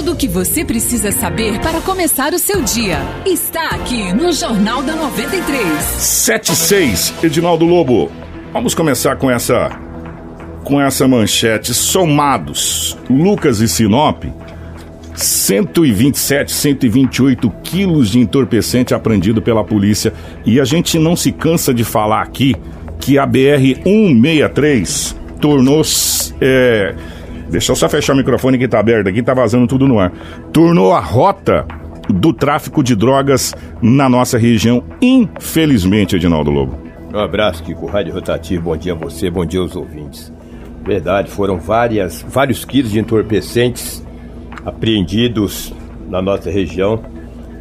Tudo o que você precisa saber para começar o seu dia está aqui no Jornal da 93. 76, Edinaldo Lobo. Vamos começar com essa com essa manchete somados. Lucas e Sinop 127, 128 quilos de entorpecente apreendido pela polícia. E a gente não se cansa de falar aqui que a BR-163 tornou. É, deixa eu só fechar o microfone que tá aberto aqui, tá vazando tudo no ar. Tornou a rota do tráfico de drogas na nossa região, infelizmente, Edinaldo Lobo. Um abraço, Kiko. Rádio Rotativo, bom dia a você, bom dia aos ouvintes. Verdade, foram várias, vários quilos de entorpecentes apreendidos na nossa região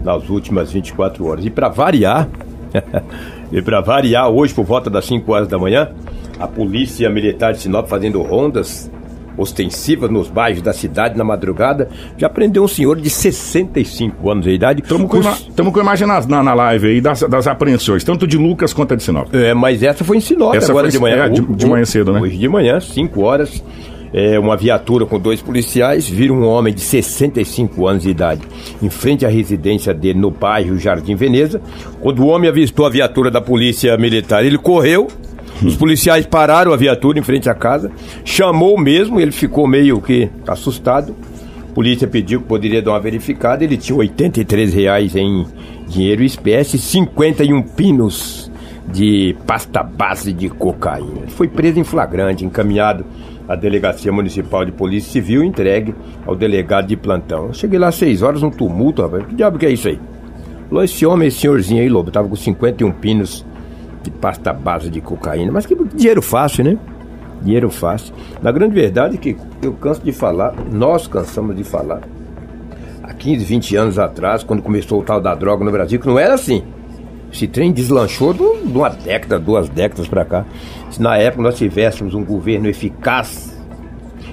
nas últimas 24 horas. E para variar, e para variar, hoje por volta das 5 horas da manhã, a Polícia Militar de Sinop fazendo rondas ostensivas nos bairros da cidade na madrugada, já prendeu um senhor de 65 anos de idade. Estamos com, Os... com a imagem na, na, na, live aí das, das apreensões, tanto de Lucas quanto de Sinop. É, mas essa foi em Sinop essa agora foi, de manhã. É, de, de manhã cedo, né? Hoje de manhã, 5 horas é, uma viatura com dois policiais vira um homem de 65 anos de idade em frente à residência dele no bairro Jardim Veneza. Quando o homem avistou a viatura da polícia militar, ele correu. Os policiais pararam a viatura em frente à casa, chamou mesmo, ele ficou meio que assustado. A polícia pediu que poderia dar uma verificada. Ele tinha 83 reais em dinheiro espécie, 51 pinos de pasta base de cocaína. Ele foi preso em flagrante, encaminhado a Delegacia Municipal de Polícia Civil entregue ao delegado de plantão. Eu cheguei lá às 6 horas, um tumulto, rapaz. Que diabo que é isso aí? Falou, esse homem, esse senhorzinho aí, Lobo, tava com 51 pinos de pasta base de cocaína. Mas que dinheiro fácil, né? Dinheiro fácil. Na grande verdade que eu canso de falar, nós cansamos de falar. Há 15, 20 anos atrás, quando começou o tal da droga no Brasil, que não era assim. Esse trem deslanchou de uma década, duas décadas para cá. Se na época nós tivéssemos um governo eficaz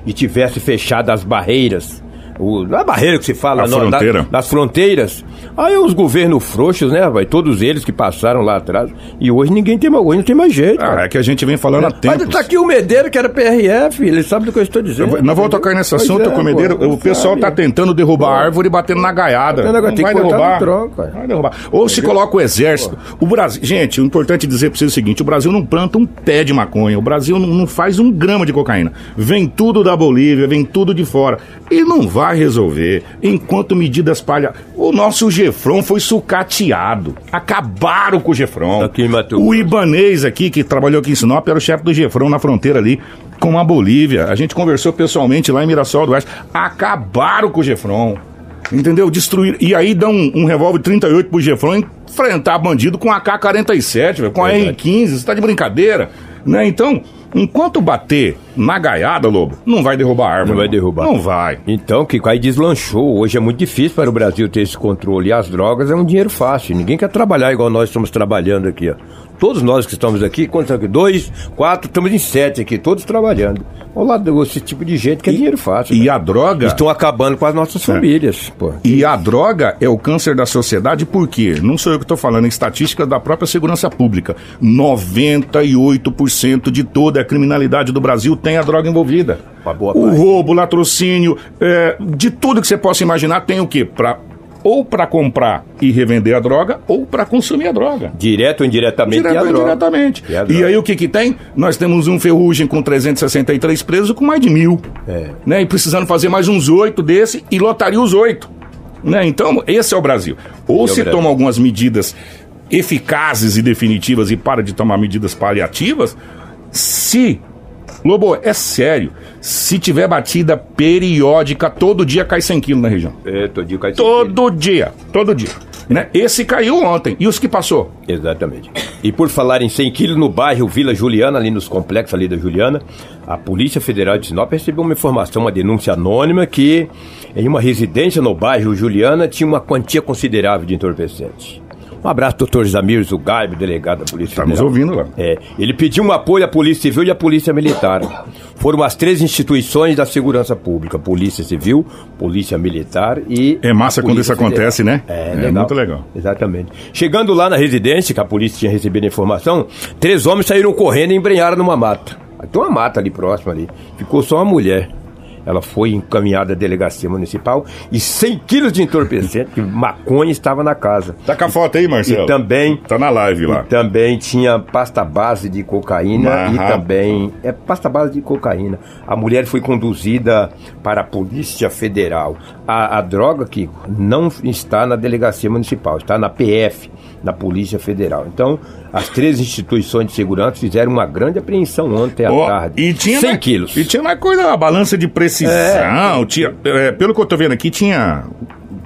e tivesse fechado as barreiras o, a barreira que se fala a fronteira. Da, das fronteiras. Aí os governos frouxos, né, vai todos eles que passaram lá atrás. E hoje ninguém tem mais, hoje não tem mais jeito. Ah, é que a gente vem falando é. há tempo. Mas tá aqui o Medeiro, que era PRF, ele sabe do que eu estou dizendo. Eu, nós vamos tocar nesse assunto, é, com o Medeiro. Pô, o pessoal sabe. tá tentando derrubar a árvore e batendo na gaiada. Não vai derrubar. Tronco, vai derrubar. Ou se coloca o exército. Pô. O Brasil, gente, o importante dizer para vocês é o seguinte: o Brasil não planta um pé de maconha, o Brasil não, não faz um grama de cocaína. Vem tudo da Bolívia, vem tudo de fora. E não vai resolver enquanto medidas palha. O nosso Gefron foi sucateado. Acabaram com o Gefron. Aqui o Ibanês aqui, que trabalhou aqui em Sinop, era o chefe do Gefron na fronteira ali com a Bolívia. A gente conversou pessoalmente lá em Mirassol do Oeste. Acabaram com o Gefron. Entendeu? Destruir. E aí dá um, um revólver 38 pro Gefron enfrentar bandido com a AK-47, com a R-15. Você tá de brincadeira? Né? Então, Enquanto bater na gaiada, Lobo, não vai derrubar a árvore. Não vai derrubar. Não vai. Então, que aí deslanchou. Hoje é muito difícil para o Brasil ter esse controle. E as drogas é um dinheiro fácil. Ninguém quer trabalhar igual nós estamos trabalhando aqui, ó. Todos nós que estamos aqui, quantos aqui? Dois, quatro, estamos em sete aqui, todos trabalhando. Ao lado desse tipo de gente que é dinheiro fácil. E né? a droga. Estão acabando com as nossas é. famílias. Pô. E a droga é o câncer da sociedade, por quê? Não sou eu que estou falando, em estatísticas da própria segurança pública. 98% de toda a criminalidade do Brasil tem a droga envolvida. o roubo, o latrocínio, é, de tudo que você possa imaginar, tem o quê? Pra ou para comprar e revender a droga, ou para consumir a droga. Direto ou indiretamente. Direto ou indiretamente. E, e, aí o que que tem? Nós temos um ferrugem com 363 presos com mais de mil. É. Né? E precisando fazer mais uns oito desse e lotaria os oito. Né? Então, esse é o Brasil. Ou se toma algumas medidas eficazes e definitivas e para de tomar medidas paliativas, se Lobo, é sério. Se tiver batida periódica, todo dia cai 100 quilos na região. É, todo dia cai 100 Todo dia, todo dia. Né? Esse caiu ontem. E os que passou? Exatamente. E por falar em 100 quilos, no bairro Vila Juliana, ali nos complexos ali da Juliana, a Polícia Federal de Sinop recebeu uma informação, uma denúncia anônima que em uma residência no bairro Juliana tinha uma quantia considerável de entorpecente. Um abraço, doutor Zamir Zugaib, delegado da Polícia Estamos Federal. ouvindo lá. É, ele pediu um apoio à Polícia Civil e à Polícia Militar. Foram as três instituições da segurança pública: Polícia Civil, Polícia Militar e. É massa quando isso Federal. acontece, né? É, é muito legal. Exatamente. Chegando lá na residência, que a polícia tinha recebido a informação, três homens saíram correndo e embrenharam numa mata. Tem uma mata ali próxima ali. Ficou só uma mulher. Ela foi encaminhada à delegacia municipal e 100 quilos de entorpecente, que maconha estava na casa. Tá com a foto aí, Marcelo? E também... Tá na live lá. também tinha pasta base de cocaína Mas, e também... É pasta base de cocaína. A mulher foi conduzida para a Polícia Federal. A, a droga que não está na delegacia municipal, está na PF, na Polícia Federal. Então, as três instituições de segurança fizeram uma grande apreensão ontem à oh, tarde. E tinha 100 mais, quilos. E tinha mais coisa, a balança de precisão. É. Tinha, é, pelo que eu tô vendo aqui, tinha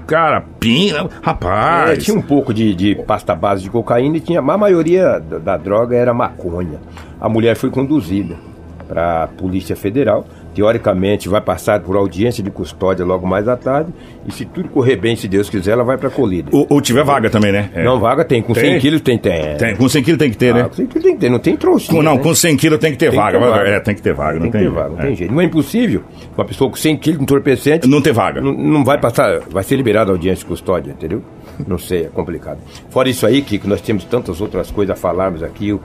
cara, pina, rapaz. É, tinha um pouco de, de, pasta base de cocaína e tinha, a maioria da, da droga era maconha. A mulher foi conduzida para a Polícia Federal teoricamente vai passar por audiência de custódia logo mais à tarde e se tudo correr bem, se Deus quiser, ela vai para colíder. Ou, ou, tiver vaga também, né? É. Não, vaga tem, com tem? 100 quilos tem, tem. tem. Com 100 quilos tem que ter, né? Com 100 quilos tem que ter, não tem trouxa. Não, né? com 100 quilos tem que ter tem vaga. Que ter vaga. É, tem que ter vaga, tem não tem, ter vaga, não é. tem jeito. Não é impossível uma pessoa com 100 quilos de entorpecente... Não ter vaga. Não, não vai passar, vai ser liberada a audiência de custódia, entendeu? Não sei, é complicado. Fora isso aí, que nós temos tantas outras coisas a falarmos aqui, o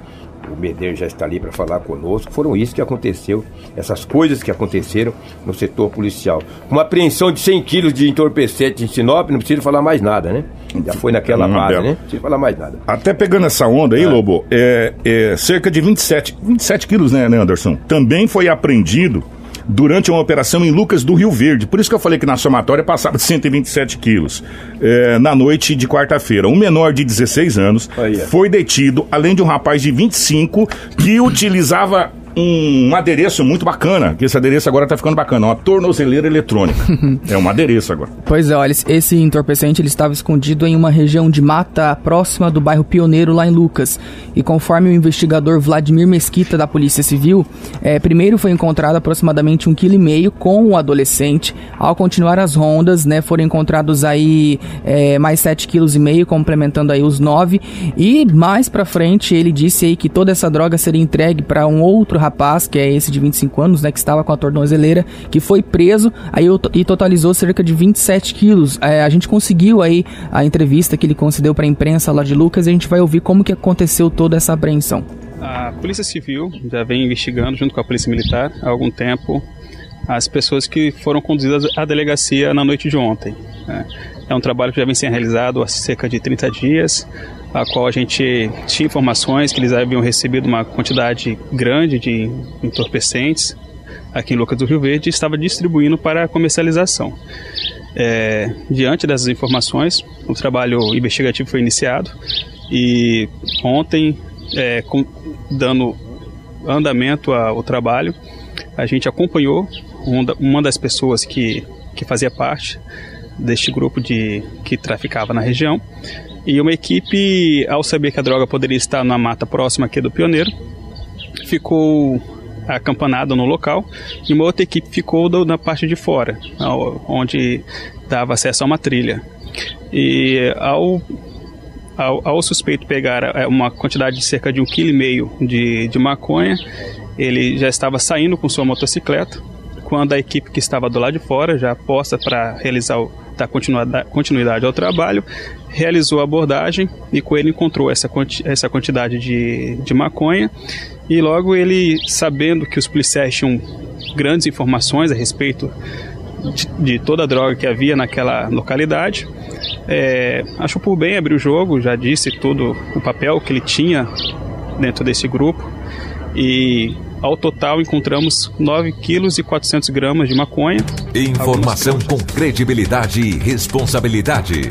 Medeiros já está ali para falar conosco. Foram isso que aconteceu, essas coisas que aconteceram no setor policial. Uma apreensão de 100 quilos de entorpecente em Sinop, não precisa falar mais nada, né? Já foi naquela base, né? Não precisa falar mais nada. Até pegando essa onda aí, é. Lobo, é, é, cerca de 27, 27 quilos, né, Anderson? Também foi apreendido durante uma operação em Lucas do Rio Verde. Por isso que eu falei que na somatória passava de 127 quilos. É, na noite de quarta-feira, um menor de 16 anos foi detido, além de um rapaz de 25 que utilizava um adereço muito bacana, que esse adereço agora tá ficando bacana, uma tornozeleira eletrônica. é um adereço agora. Pois é, olha, esse entorpecente ele estava escondido em uma região de mata próxima do bairro Pioneiro, lá em Lucas. E conforme o investigador Vladimir Mesquita da Polícia Civil, é, primeiro foi encontrado aproximadamente um quilo e meio com o adolescente. Ao continuar as rondas, né, foram encontrados aí é, mais sete quilos e meio, complementando aí os nove. E mais para frente ele disse aí que toda essa droga seria entregue para um outro rapaz, que é esse de 25 anos, né, que estava com a tornozeleira, que foi preso aí, e totalizou cerca de 27 quilos. É, a gente conseguiu aí a entrevista que ele concedeu para a imprensa lá de Lucas e a gente vai ouvir como que aconteceu toda essa apreensão. A Polícia Civil já vem investigando junto com a Polícia Militar há algum tempo as pessoas que foram conduzidas à delegacia na noite de ontem. Né. É um trabalho que já vem sendo realizado há cerca de 30 dias a qual a gente tinha informações que eles haviam recebido uma quantidade grande de entorpecentes aqui em Lucas do Rio Verde e estava distribuindo para comercialização. É, diante dessas informações, o trabalho investigativo foi iniciado e ontem, é, com, dando andamento ao trabalho, a gente acompanhou uma das pessoas que, que fazia parte deste grupo de que traficava na região e uma equipe, ao saber que a droga poderia estar na mata próxima aqui do Pioneiro, ficou acampanada no local e uma outra equipe ficou na parte de fora, onde dava acesso a uma trilha. E ao, ao, ao suspeito pegar é, uma quantidade de cerca de um quilo e meio de, de maconha, ele já estava saindo com sua motocicleta, quando a equipe que estava do lado de fora, já posta para realizar o, dar continuidade ao trabalho, realizou a abordagem e com ele encontrou essa, essa quantidade de, de maconha. E logo ele, sabendo que os policiais tinham grandes informações a respeito de, de toda a droga que havia naquela localidade, é, achou por bem abrir o jogo, já disse todo o papel que ele tinha dentro desse grupo. E ao total, encontramos 9 quilos e 400 gramas de maconha. Informação com credibilidade e responsabilidade.